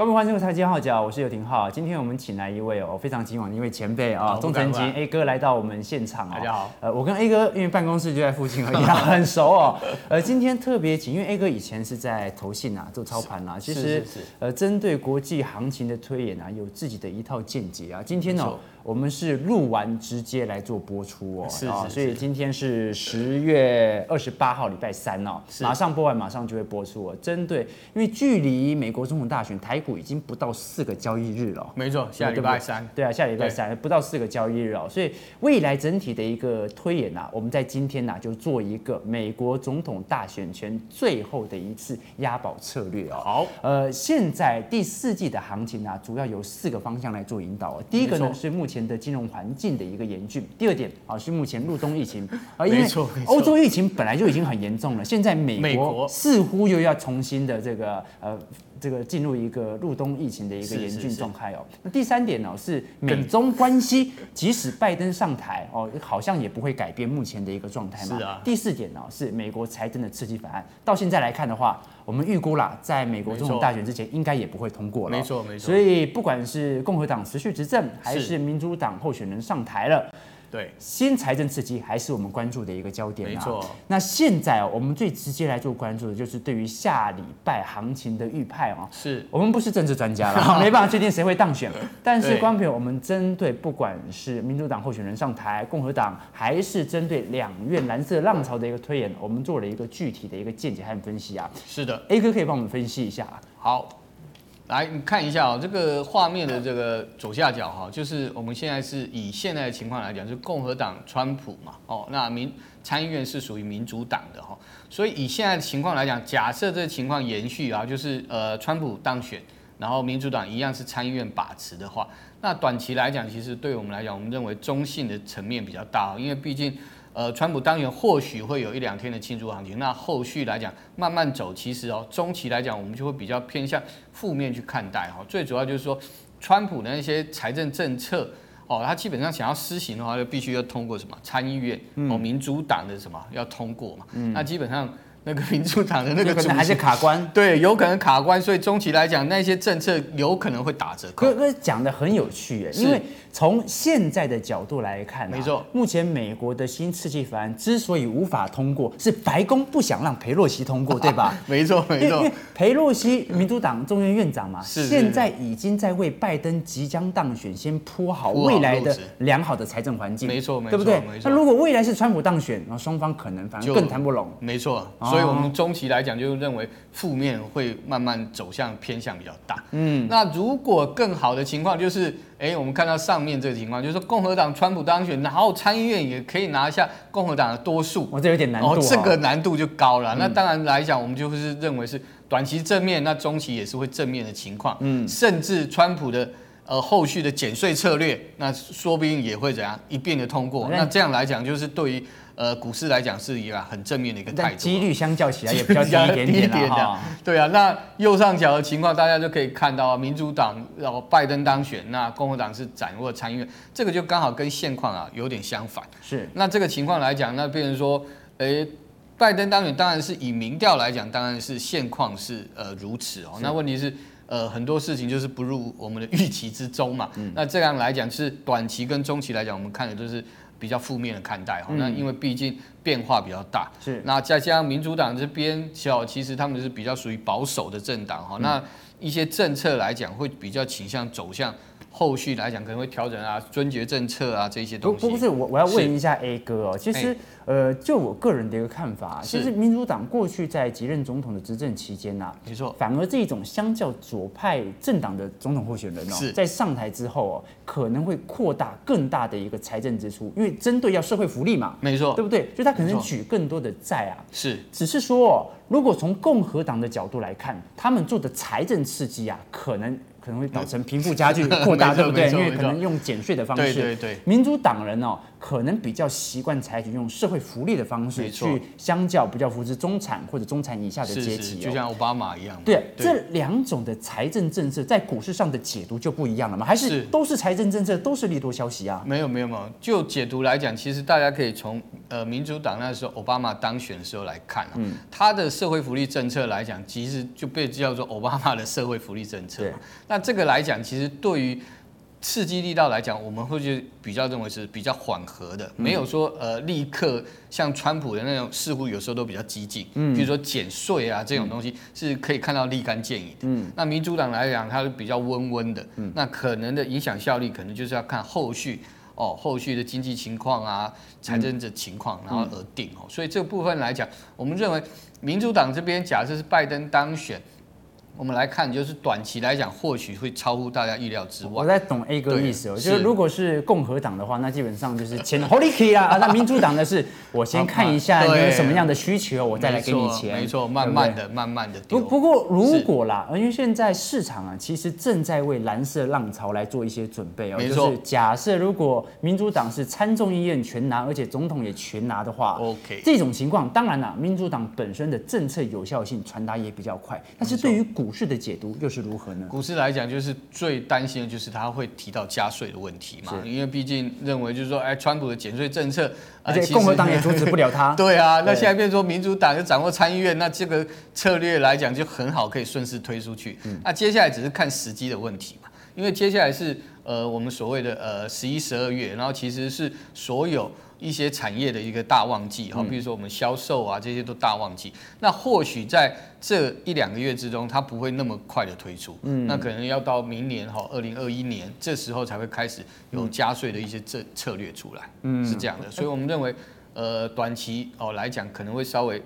观众欢迎财经号角》，我是游廷浩。今天我们请来一位哦，非常敬仰的一位前辈啊，钟成金 A 哥来到我们现场。大家好，呃，我跟 A 哥因为办公室就在附近而已，很熟哦。呃，今天特别请，因为 A 哥以前是在投信啊做操盘啊，其实呃针对国际行情的推演啊，有自己的一套见解啊。今天呢。我们是录完直接来做播出哦，是啊，所以今天是十月二十八号礼拜三哦，马上播完马上就会播出哦。针对，因为距离美国总统大选，台股已经不到四个交易日了，没错，下礼拜三，对啊，下礼拜三不到四个交易日哦，所以未来整体的一个推演啊，我们在今天呢就做一个美国总统大选前最后的一次押宝策略哦。好，呃，现在第四季的行情啊，主要有四个方向来做引导哦。第一个呢是目前的金融环境的一个严峻。第二点啊，是目前入冬疫情啊，因为欧洲疫情本来就已经很严重了，现在美国似乎又要重新的这个呃这个进入一个入冬疫情的一个严峻状态哦。那第三点呢是美中关系，即使拜登上台哦，好像也不会改变目前的一个状态嘛。是啊。第四点呢是美国财政的刺激法案，到现在来看的话。我们预估啦，在美国总统大选之前，应该也不会通过了。没错，没错。所以不管是共和党持续执政，还是民主党候选人上台了，对，新财政刺激还是我们关注的一个焦点。没错。那现在我们最直接来做关注的就是对于下礼拜行情的预判啊。是我们不是政治专家了，没办法确定谁会当选。但是，光凭，我们针对不管是民主党候选人上台，共和党还是针对两院蓝色浪潮的一个推演，我们做了一个具体的一个见解和分析啊。是的，A 哥可以帮我们分析一下。好。来，你看一下哦，这个画面的这个左下角哈，就是我们现在是以现在的情况来讲，是共和党川普嘛，哦，那民参议院是属于民主党的哈，所以以现在的情况来讲，假设这个情况延续啊，就是呃川普当选，然后民主党一样是参议院把持的话，那短期来讲，其实对我们来讲，我们认为中性的层面比较大，因为毕竟。呃，川普当年或许会有一两天的庆祝行情，那后续来讲慢慢走，其实哦，中期来讲我们就会比较偏向负面去看待哈。最主要就是说，川普的那些财政政策哦，他基本上想要施行的话，就必须要通过什么？参议院哦，民主党的什么？要通过嘛，那基本上。那个民主党的那个可能还是卡关，对，有可能卡关，所以中期来讲，那些政策有可能会打折扣。哥哥讲的很有趣耶，因为从现在的角度来看，没错，目前美国的新刺激法案之所以无法通过，是白宫不想让裴洛西通过，对吧？没错，没错。因为裴洛西，民主党众院院长嘛，现在已经在为拜登即将当选先铺好未来的良好的财政环境，没错，没错，对不对？那如果未来是川普当选，然后双方可能反而更谈不拢，没错。所以，我们中期来讲，就认为负面会慢慢走向偏向比较大。嗯，那如果更好的情况就是，哎，我们看到上面这个情况，就是说共和党川普当选，然后参议院也可以拿下共和党的多数。哦，这有点难度哦。这个难度就高了。那当然来讲，我们就是认为是短期正面，那中期也是会正面的情况。嗯，甚至川普的呃后续的减税策略，那说不定也会怎样一并的通过。那这样来讲，就是对于。呃，股市来讲是一个很正面的一个态度，几率相较起来也比较低一点点的哈。对啊，那右上角的情况大家就可以看到，民主党然后拜登当选，那共和党是掌握参议院，这个就刚好跟现况啊有点相反。是，那这个情况来讲，那变成说，诶，拜登当选当然是以民调来讲，当然是现况是呃如此哦。那问题是，呃，很多事情就是不入我们的预期之中嘛。那这样来讲是短期跟中期来讲，我们看的都是。比较负面的看待哈，那因为毕竟变化比较大，是。那再加上民主党这边，小其实他们是比较属于保守的政党哈，那一些政策来讲会比较倾向走向后续来讲可能会调整啊，尊爵政策啊这些东西。不不是我我要问一下 A 哥哦，其实。呃，就我个人的一个看法，其实民主党过去在几任总统的执政期间呐，没错，反而这种相较左派政党的总统候选人哦，在上台之后哦，可能会扩大更大的一个财政支出，因为针对要社会福利嘛，没错，对不对？就他可能举更多的债啊，是，只是说，如果从共和党的角度来看，他们做的财政刺激啊，可能。可能会导成贫富差距扩大，对不对？因为可能用减税的方式。对对对。民主党人哦，可能比较习惯采取用社会福利的方式去，相较比较扶持中产或者中产以下的阶级，就像奥巴马一样。对，这两种的财政政策在股市上的解读就不一样了吗？还是都是财政政策，都是利多消息啊？没有没有没有，就解读来讲，其实大家可以从呃民主党那时候奥巴马当选的时候来看啊，他的社会福利政策来讲，其实就被叫做奥巴马的社会福利政策。那这个来讲，其实对于刺激力道来讲，我们会觉得比较认为是比较缓和的，没有说呃立刻像川普的那种，似乎有时候都比较激进，嗯，比如说减税啊这种东西是可以看到立竿见影的。嗯，那民主党来讲，它是比较温温的，嗯，那可能的影响效力可能就是要看后续哦，后续的经济情况啊，财政的情况，然后而定哦。所以这个部分来讲，我们认为民主党这边假设是拜登当选。我们来看，就是短期来讲，或许会超乎大家意料之外。我在懂 A 哥意思哦，就是如果是共和党的话，那基本上就是钱 Holy Key 啊，那民主党的是，我先看一下你有什么样的需求，我再来给你钱。没错，慢慢的、慢慢的。不不过如果啦，因为现在市场啊，其实正在为蓝色浪潮来做一些准备哦。没错。就是假设如果民主党是参众议院全拿，而且总统也全拿的话，OK，这种情况，当然啦，民主党本身的政策有效性传达也比较快，但是对于股股市的解读又是如何呢？股市来讲，就是最担心的就是他会提到加税的问题嘛，因为毕竟认为就是说，哎，川普的减税政策，而且共和党也阻止不了他。对啊，那现在变成说民主党就掌握参议院，那这个策略来讲就很好，可以顺势推出去。那接下来只是看时机的问题嘛，因为接下来是呃我们所谓的呃十一、十二月，然后其实是所有。一些产业的一个大旺季哈，比如说我们销售啊，这些都大旺季。那或许在这一两个月之中，它不会那么快的推出，嗯，那可能要到明年哈，二零二一年这时候才会开始有加税的一些策策略出来，嗯，是这样的。所以我们认为，呃，短期哦来讲可能会稍微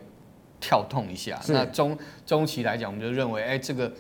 跳动一下，那中中期来讲，我们就认为，哎，这个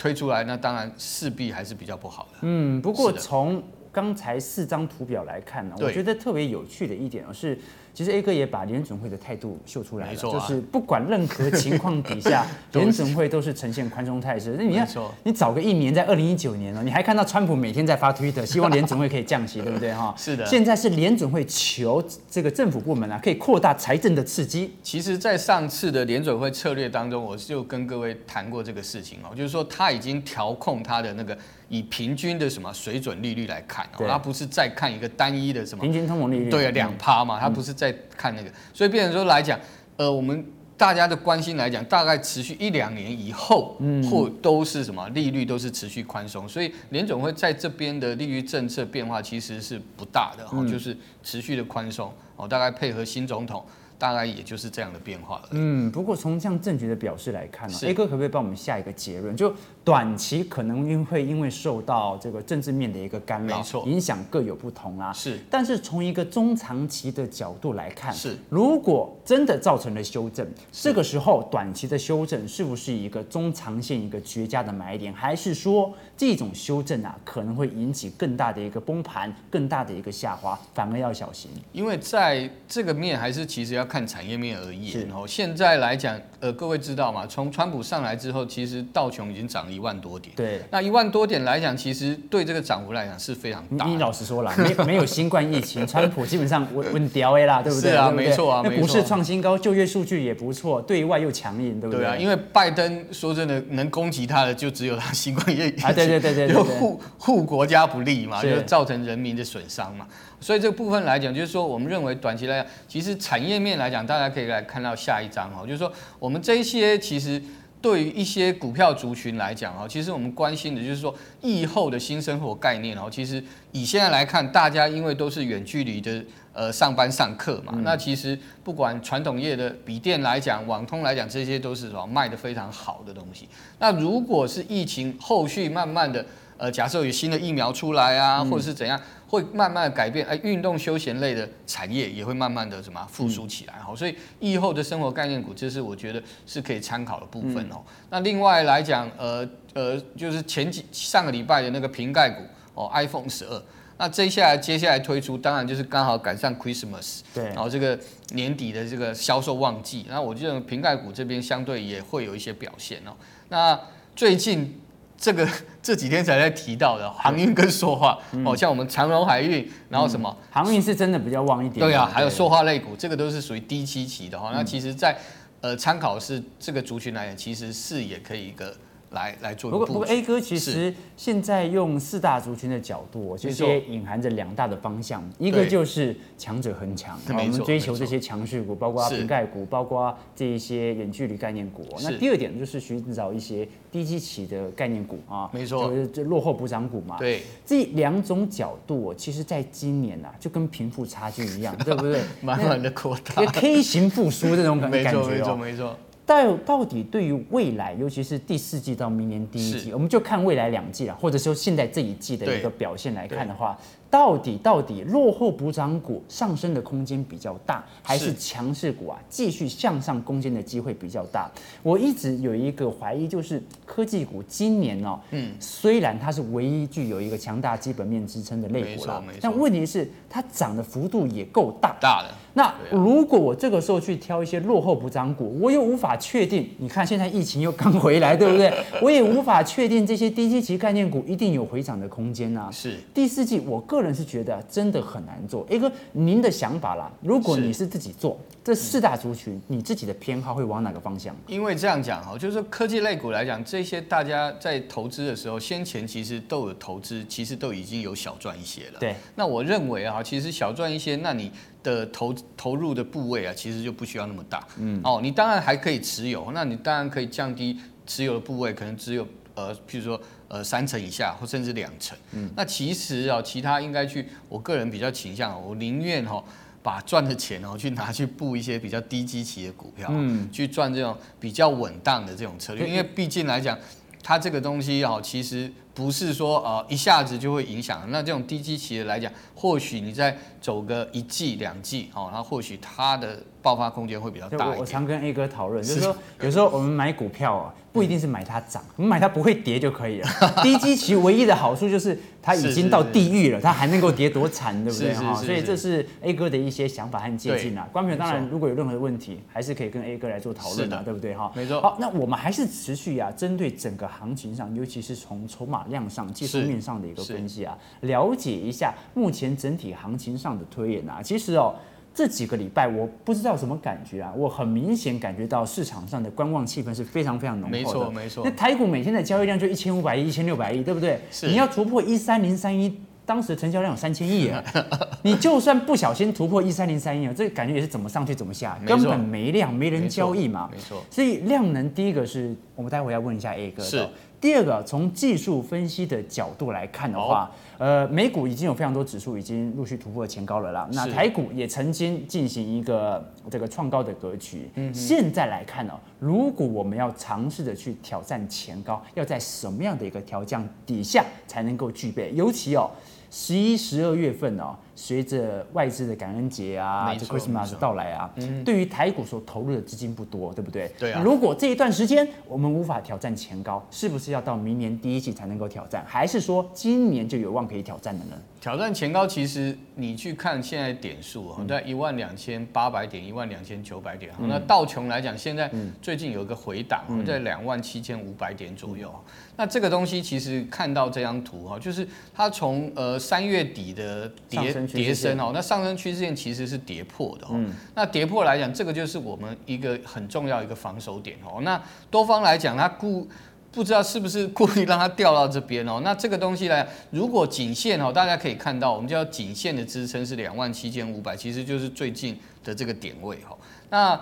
推出来，那当然势必还是比较不好的。嗯，不过从刚才四张图表来看呢，我觉得特别有趣的一点是，其实 A 哥也把联准会的态度秀出来了，就是不管任何情况底下，联准会都是呈现宽松态势。那你看，你早个一年，在二零一九年呢，你还看到川普每天在发推特，希望联准会可以降息，对不对哈？是的。现在是联准会求这个政府部门啊，可以扩大财政的刺激。其实，在上次的联准会策略当中，我就跟各位谈过这个事情哦，就是说他已经调控他的那个。以平均的什么水准利率来看，哦，它不是再看一个单一的什么平均通膨利率，对啊，两趴嘛，它不是在看那个，所以变成说来讲，呃，我们大家的关心来讲，大概持续一两年以后，或都是什么利率都是持续宽松，所以联总会在这边的利率政策变化其实是不大的，哦，就是持续的宽松，哦，大概配合新总统。大概也就是这样的变化了。嗯，不过从这样政局的表示来看呢，A 哥可不可以帮我们下一个结论？就短期可能因会因为受到这个政治面的一个干扰，没错，影响各有不同啊。是，但是从一个中长期的角度来看，是，如果真的造成了修正，这个时候短期的修正是不是一个中长线一个绝佳的买点，还是说这种修正啊可能会引起更大的一个崩盘，更大的一个下滑，反而要小心？因为在这个面还是其实要。看产业面而言，然后现在来讲，呃，各位知道吗？从川普上来之后，其实道琼已经涨了一万多点。对，那一万多点来讲，其实对这个涨幅来讲是非常大。你老实说了，没没有新冠疫情，川普基本上稳稳掉 A 啦，对不对？是啊，没错啊，那股市创新高，就业数据也不错，对外又强硬，对不对？对啊，因为拜登说真的，能攻击他的就只有他新冠疫情，啊，对对对对，就护护国家不利嘛，就造成人民的损伤嘛。所以这个部分来讲，就是说，我们认为短期来讲，其实产业面来讲，大家可以来看到下一章哦，就是说，我们这一些其实对于一些股票族群来讲啊，其实我们关心的就是说，疫后的新生活概念哦，其实以现在来看，大家因为都是远距离的呃上班上课嘛，那其实不管传统业的笔电来讲、网通来讲，这些都是什么卖的非常好的东西。那如果是疫情后续慢慢的呃，假设有新的疫苗出来啊，或者是怎样？会慢慢的改变，哎，运动休闲类的产业也会慢慢的什么复苏起来，好，所以疫后的生活概念股，这是我觉得是可以参考的部分哦。那另外来讲，呃呃，就是前几上个礼拜的那个瓶盖股哦，iPhone 十二，那接下来接下来推出，当然就是刚好赶上 Christmas，对，然后这个年底的这个销售旺季，那我觉得瓶盖股这边相对也会有一些表现哦。那最近。这个 这几天才在提到的航运跟塑化，哦，像我们长荣海运，然后什么航运是真的比较旺一点。对啊，还有塑化类股，这个都是属于低期期的哈。那其实，在呃参考是这个族群来讲，其实是也可以一个来来做。不过不过 A 哥其实现在用四大族群的角度，其实也隐含着两大的方向，一个就是强者恒强，我们追求这些强势股，包括瓶盖股，包括这一些远距离概念股。那第二点就是寻找一些低基期的概念股啊，没错，就是这落后补涨股嘛。对，这两种角度，其实在今年啊，就跟贫富差距一样，对不对？慢慢的扩大，K 型复苏这种感觉，没错没错没错。到到底对于未来，尤其是第四季到明年第一季，我们就看未来两季了，或者说现在这一季的一个表现来看的话，到底到底落后补涨股上升的空间比较大，还是强势股啊继续向上攻坚的机会比较大？我一直有一个怀疑，就是科技股今年哦，嗯，虽然它是唯一具有一个强大基本面支撑的类股了，但问题是它涨的幅度也够大，大的。那如果我这个时候去挑一些落后补涨股，我又无法确定，你看现在疫情又刚回来，对不对？我也无法确定这些低基期概念股一定有回涨的空间啊。是第四季，我个人是觉得真的很难做。一个，您的想法啦，如果你是自己做这四大族群，你自己的偏好会往哪个方向？因为这样讲哈，就是说科技类股来讲，这些大家在投资的时候，先前其实都有投资，其实都已经有小赚一些了。对，那我认为啊，其实小赚一些，那你。的投投入的部位啊，其实就不需要那么大。嗯，哦，你当然还可以持有，那你当然可以降低持有的部位，可能只有呃，譬如说呃三成以下，或甚至两成。嗯，那其实啊，其他应该去，我个人比较倾向，我宁愿哈把赚的钱哦去拿去布一些比较低基期的股票，嗯，去赚这种比较稳当的这种策略，因为毕竟来讲，它这个东西哦，其实。不是说呃一下子就会影响，那这种低基期的来讲，或许你再走个一季两季哦，那或许它的爆发空间会比较大。我常跟 A 哥讨论，就是说有时候我们买股票啊，不一定是买它涨，我们买它不会跌就可以了。低基期唯一的好处就是它已经到地狱了，他还能够跌多惨，对不对 哈？所以这是 A 哥的一些想法和借鉴啊。观众当然如果有任何的问题，还是可以跟 A 哥来做讨论啊，对不对哈？没错。好，那我们还是持续啊，针对整个行情上，尤其是从筹码。量上技术面上的一个分析啊，了解一下目前整体行情上的推演啊。其实哦，这几个礼拜我不知道什么感觉啊，我很明显感觉到市场上的观望气氛是非常非常浓厚的。没错没错。那台股每天的交易量就一千五百亿、一千六百亿，对不对？是。你要突破一三零三一，当时成交量有三千亿啊。你就算不小心突破一三零三一啊，这个感觉也是怎么上去怎么下，根本没量，没人交易嘛。没错。所以量能第一个是我们待会要问一下 A 哥。是。第二个，从技术分析的角度来看的话，呃，美股已经有非常多指数已经陆续突破前高了啦。那台股也曾经进行一个这个创高的格局。嗯，现在来看呢，如果我们要尝试着去挑战前高，要在什么样的一个调降底下才能够具备？尤其哦，十一、十二月份哦。随着外资的感恩节啊，这 Christmas 到来啊，嗯、对于台股所投入的资金不多，对不对？对啊。如果这一段时间我们无法挑战前高，是不是要到明年第一季才能够挑战？还是说今年就有望可以挑战的呢？挑战前高，其实你去看现在点数啊，在一万两千八百点、一万两千九百点。嗯、那道琼来讲，现在最近有一个回档，嗯、在两万七千五百点左右。嗯、那这个东西其实看到这张图哈，就是它从呃三月底的跌跌升哦，那上升趋势线其实是跌破的哦。嗯、那跌破来讲，这个就是我们一个很重要一个防守点哦。那多方来讲，它故不知道是不是故意让它掉到这边哦？那这个东西呢，如果颈线哦，大家可以看到，我们叫颈线的支撑是两万七千五百，其实就是最近的这个点位哈。那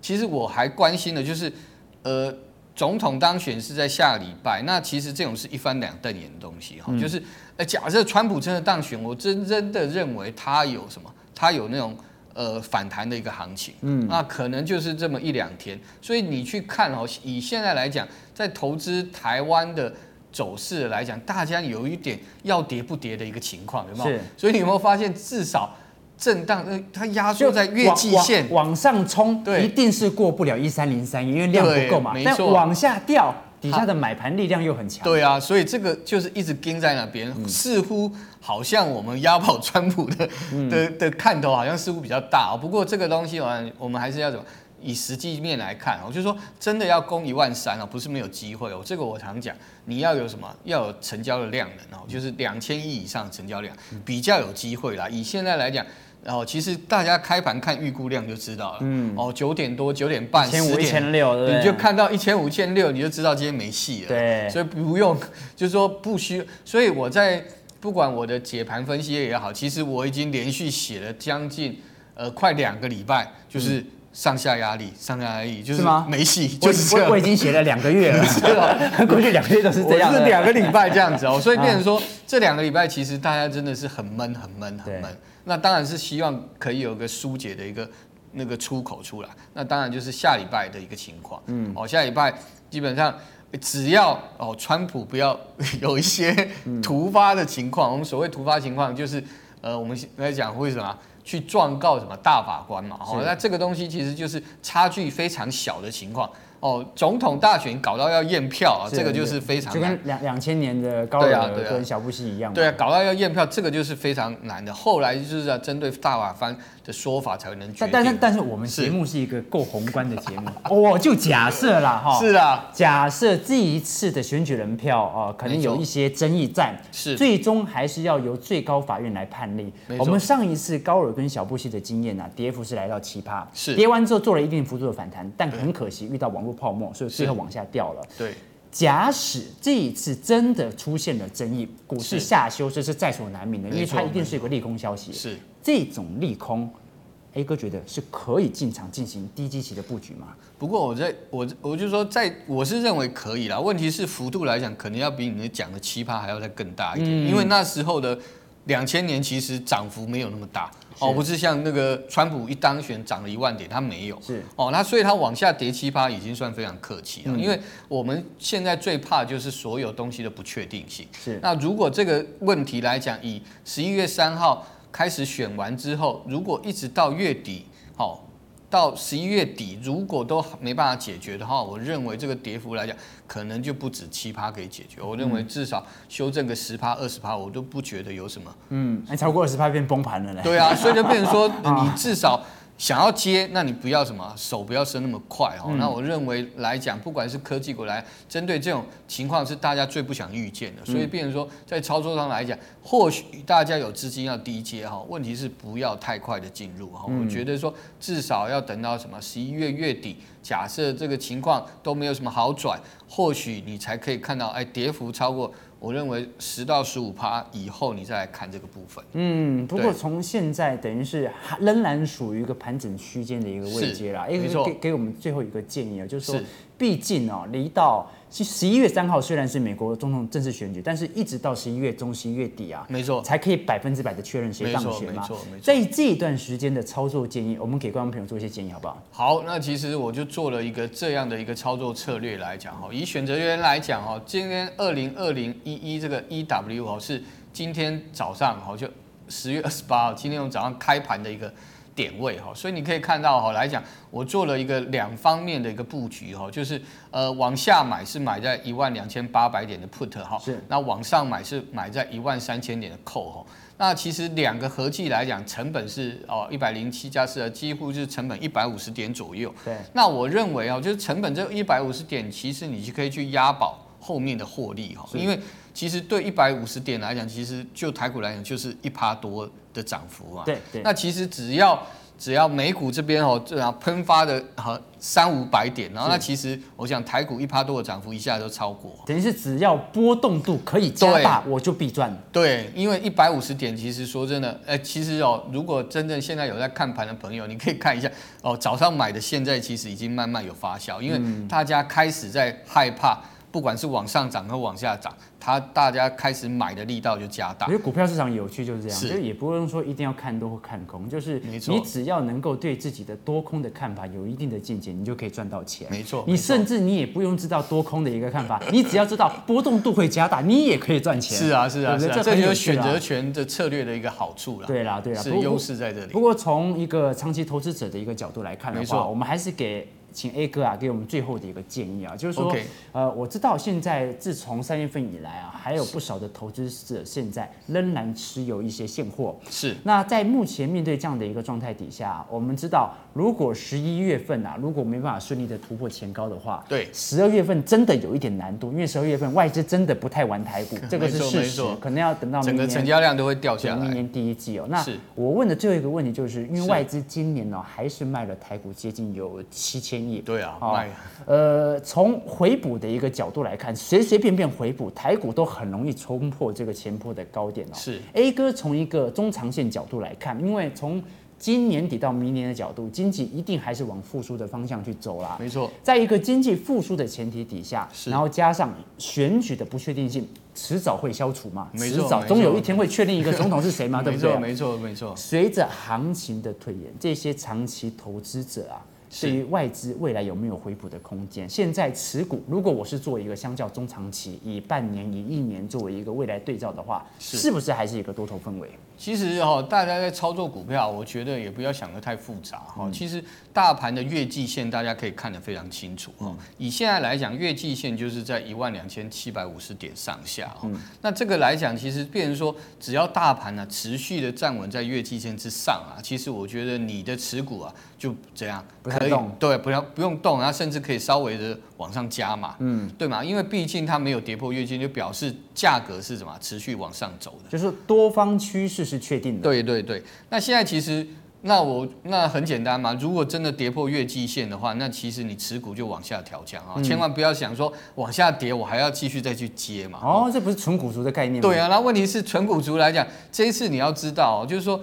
其实我还关心的就是，呃，总统当选是在下礼拜，那其实这种是一翻两瞪眼的东西哈，就是，呃，假设川普真的当选，我真真的认为他有什么？他有那种。呃，反弹的一个行情，嗯，那可能就是这么一两天，所以你去看哦，以现在来讲，在投资台湾的走势来讲，大家有一点要跌不跌的一个情况，有没有？所以你有没有发现，至少震荡，呃，它压缩在月季线往，往上冲，对，一定是过不了一三零三，因为量不够嘛。没错。但往下掉。底下的买盘力量又很强，对啊，所以这个就是一直盯在那边，嗯、似乎好像我们押宝川普的、嗯、的的看头好像似乎比较大哦。不过这个东西我我们还是要怎么以实际面来看我，就是说真的要攻一万三啊，不是没有机会哦。这个我常讲，你要有什么要有成交的量能哦，就是两千亿以上的成交量比较有机会啦。以现在来讲。然后其实大家开盘看预估量就知道了，嗯，哦，九点多、九点半、一千五、一千六，你就看到一千五、一千六，你就知道今天没戏了。对，所以不用，就是说不需。所以我在不管我的解盘分析也好，其实我已经连续写了将近呃快两个礼拜，就是上下压力、上下压力，就是没戏，就是我我已经写了两个月了，过去两个月都是这样，是两个礼拜这样子哦。所以变成说这两个礼拜其实大家真的是很闷、很闷、很闷。那当然是希望可以有个疏解的一个那个出口出来。那当然就是下礼拜的一个情况。嗯，哦，下礼拜基本上只要哦，川普不要有一些突发的情况。我们所谓突发情况就是呃，我们来讲为什么去状告什么大法官嘛？哦，那这个东西其实就是差距非常小的情况。哦，总统大选搞到要验票啊，这个就是非常，就跟两两千年的高尔跟小布希一样。对啊，搞到要验票，这个就是非常难的。后来就是要针对大法官的说法才能决定。但但但是我们节目是一个够宏观的节目，我 就假设啦哈。是啊，假设这一次的选举人票啊，可能有一些争议战，是最终还是要由最高法院来判例。我们上一次高尔跟小布希的经验啊，跌幅是来到七趴，是跌完之后做了一定幅度的反弹，但很可惜遇到网络泡沫，所以最后往下掉了。对，假使这一次真的出现了争议，股市下修，这是在所难免的，因为它一定是有个利空消息。是这种利空，A 哥觉得是可以进场进行低基期的布局吗？不过我在我我就说在，我是认为可以啦。问题是幅度来讲，可能要比你们讲的奇葩还要再更大一点，嗯、因为那时候的两千年其实涨幅没有那么大。哦，不是像那个川普一当选涨了一万点，他没有。是哦，那所以他往下跌七趴已经算非常客气了。嗯、因为我们现在最怕就是所有东西的不确定性。是。那如果这个问题来讲，以十一月三号开始选完之后，如果一直到月底，好、哦。到十一月底，如果都没办法解决的话，我认为这个跌幅来讲，可能就不止七趴可以解决。我认为至少修正个十趴、二十趴，我都不觉得有什么。嗯，还超过二十趴变崩盘了嘞。对啊，所以就变成说，你至少。想要接，那你不要什么手不要伸那么快哦。嗯、那我认为来讲，不管是科技股来针对这种情况，是大家最不想预见的。所以，变成说在操作上来讲，或许大家有资金要低接哈，问题是不要太快的进入哈。我觉得说至少要等到什么十一月月底，假设这个情况都没有什么好转，或许你才可以看到哎跌幅超过。我认为十到十五趴以后，你再来看这个部分。嗯，不过从现在等于是仍然属于一个盘整区间的一个位阶啦。没错，给给我们最后一个建议啊，就是说，毕竟哦，离到。其十一月三号虽然是美国总统正式选举，但是一直到十一月中、十一月底啊，没错，才可以百分之百的确认谁当选嘛。没错，没错。在这一段时间的操作建议，我们给观众朋友做一些建议，好不好？好，那其实我就做了一个这样的一个操作策略来讲哈，以选择权来讲哈，今天二零二零一一这个 EW 哦是今天早上哈就十月二十八号，今天我们早上开盘的一个。点位哈，所以你可以看到哈，来讲我做了一个两方面的一个布局哈，就是呃往下买是买在一万两千八百点的 put 哈，是，那往上买是买在一万三千点的 call 哈，那其实两个合计来讲成本是哦一百零七加四，几乎是成本一百五十点左右。对，那我认为啊，就是成本这一百五十点，其实你就可以去押宝后面的获利哈，因为其实对一百五十点来讲，其实就台股来讲就是一趴多。的涨幅啊，对对，那其实只要只要美股这边哦，这样喷发的和三五百点，然后那其实我想台股一趴多的涨幅一下都超过，等于是只要波动度可以加大，我就必赚。对，因为一百五十点，其实说真的，哎，其实哦，如果真正现在有在看盘的朋友，你可以看一下哦，早上买的现在其实已经慢慢有发酵，因为大家开始在害怕。不管是往上涨和往下涨，它大家开始买的力道就加大。我觉得股票市场有趣就是这样，是就也不用说一定要看多或看空，就是你只要能够对自己的多空的看法有一定的见解，你就可以赚到钱。没错，你甚至你也不用知道多空的一个看法，你只要知道波动度会加大，你也可以赚钱。是啊，是啊，是啊，这就是选择权的策略的一个好处了。对啦，对啦，是优势在这里。不过从一个长期投资者的一个角度来看的话，我们还是给。请 A 哥啊给我们最后的一个建议啊，就是说.呃，我知道现在自从三月份以来啊，还有不少的投资者现在仍然持有一些现货。是。那在目前面对这样的一个状态底下，我们知道，如果十一月份啊，如果没办法顺利的突破前高的话，对，十二月份真的有一点难度，因为十二月份外资真的不太玩台股，这个是事实，可能要等到明年整个成交量都会掉下来。明年第一季哦，那我问的最后一个问题就是，因为外资今年呢、哦、还是卖了台股接近有七千亿。对啊，卖。呃，从回补的一个角度来看，随随便便回补台股都很容易冲破这个前坡的高点哦。是。A 哥从一个中长线角度来看，因为从今年底到明年的角度，经济一定还是往复苏的方向去走啦。没错，在一个经济复苏的前提底下，然后加上选举的不确定性，迟早会消除嘛。没错，迟早总有一天会确定一个总统是谁嘛，对不对？没错，没错。随着行情的推演，这些长期投资者啊。对于外资未来有没有回补的空间？现在持股，如果我是做一个相较中长期，以半年、以一年作为一个未来对照的话，是，是不是还是一个多头氛围？其实哈，大家在操作股票，我觉得也不要想得太复杂哈。其实大盘的月季线大家可以看得非常清楚哈。以现在来讲，月季线就是在一万两千七百五十点上下哈。那这个来讲，其实变成说，只要大盘呢持续的站稳在月季线之上啊，其实我觉得你的持股啊就这样可以动，对，不要不用动，然后甚至可以稍微的往上加嘛，嗯，对嘛？因为毕竟它没有跌破月线，就表示价格是什么持续往上走的，就是多方趋势。是确定的。对对对，那现在其实，那我那很简单嘛。如果真的跌破月季线的话，那其实你持股就往下调降啊，千万不要想说往下跌，我还要继续再去接嘛。哦，这不是纯股族的概念吗？对啊，那问题是纯股族来讲，这一次你要知道，就是说。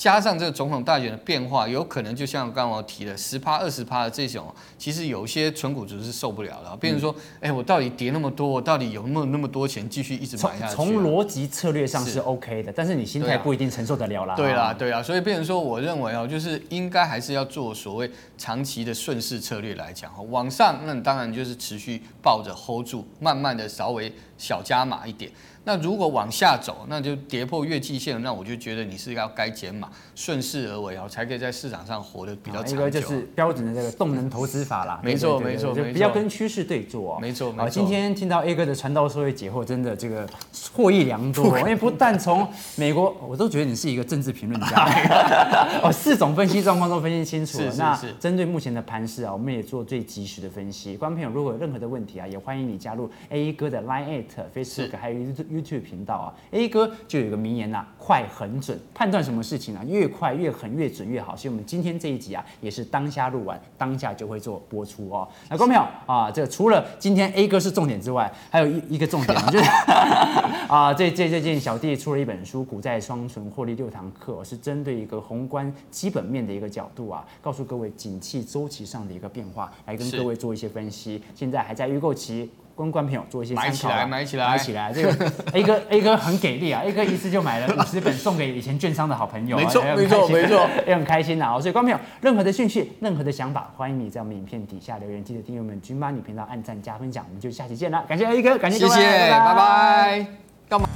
加上这个总统大选的变化，有可能就像刚刚我提的十趴、二十趴的这种，其实有些纯股族是受不了的。比如说，哎，我到底跌那么多，我到底有没有那么多钱继续一直买下去？从逻辑策略上是 OK 的，但是你心态不一定承受得了啦。对啦，对啊，所以变成说，我认为哦，就是应该还是要做所谓长期的顺势策略来讲哈。往上，那当然就是持续抱着 hold 住，慢慢的稍微小加码一点。那如果往下走，那就跌破月季线，那我就觉得你是要该减码，顺势而为啊，才可以在市场上活得比较长久。一个就是标准的这个动能投资法啦。没错，没错，就不要跟趋势对坐哦。没错，没错。今天听到 A 哥的传道授业解惑，真的这个获益良多。因 为不但从美国，我都觉得你是一个政治评论家。哦，四种分析状况都分析清楚了。那针对目前的盘势啊，我们也做最及时的分析。观众朋友，如果有任何的问题啊，也欢迎你加入 A 哥的 Line、Facebook 还有 YouTube 频道啊。A 哥就有一个名言呐、啊，快、狠、准，判断什么事情啊，越快、越狠、越准越好。所以，我们今天这一集啊，也是当下录完，当下就会做播出哦。那观众朋友啊，这除了今天 A 哥是重点之外，还有一一个重点就是 啊，这这最近小弟出了一本书《股债双存获利六堂课》，是针对一个宏观基本面的一个角度啊，告诉各位景气周期上的一个变化，来跟各位做一些分析。现在还在预购期。跟观众朋友做一些参考，买起来，买起来，买起来。这个 A 哥，A 哥很给力啊！A 哥一次就买了五十本，送给以前券商的好朋友，没错，没错，没错，也很开心呐。所以观众朋友，任何的讯息，任何的想法，欢迎你在我们影片底下留言，记得订阅我们军 money 频道，按赞加分享，我们就下期见了。感谢 A 哥，感谢各位，谢谢，拜拜。干嘛？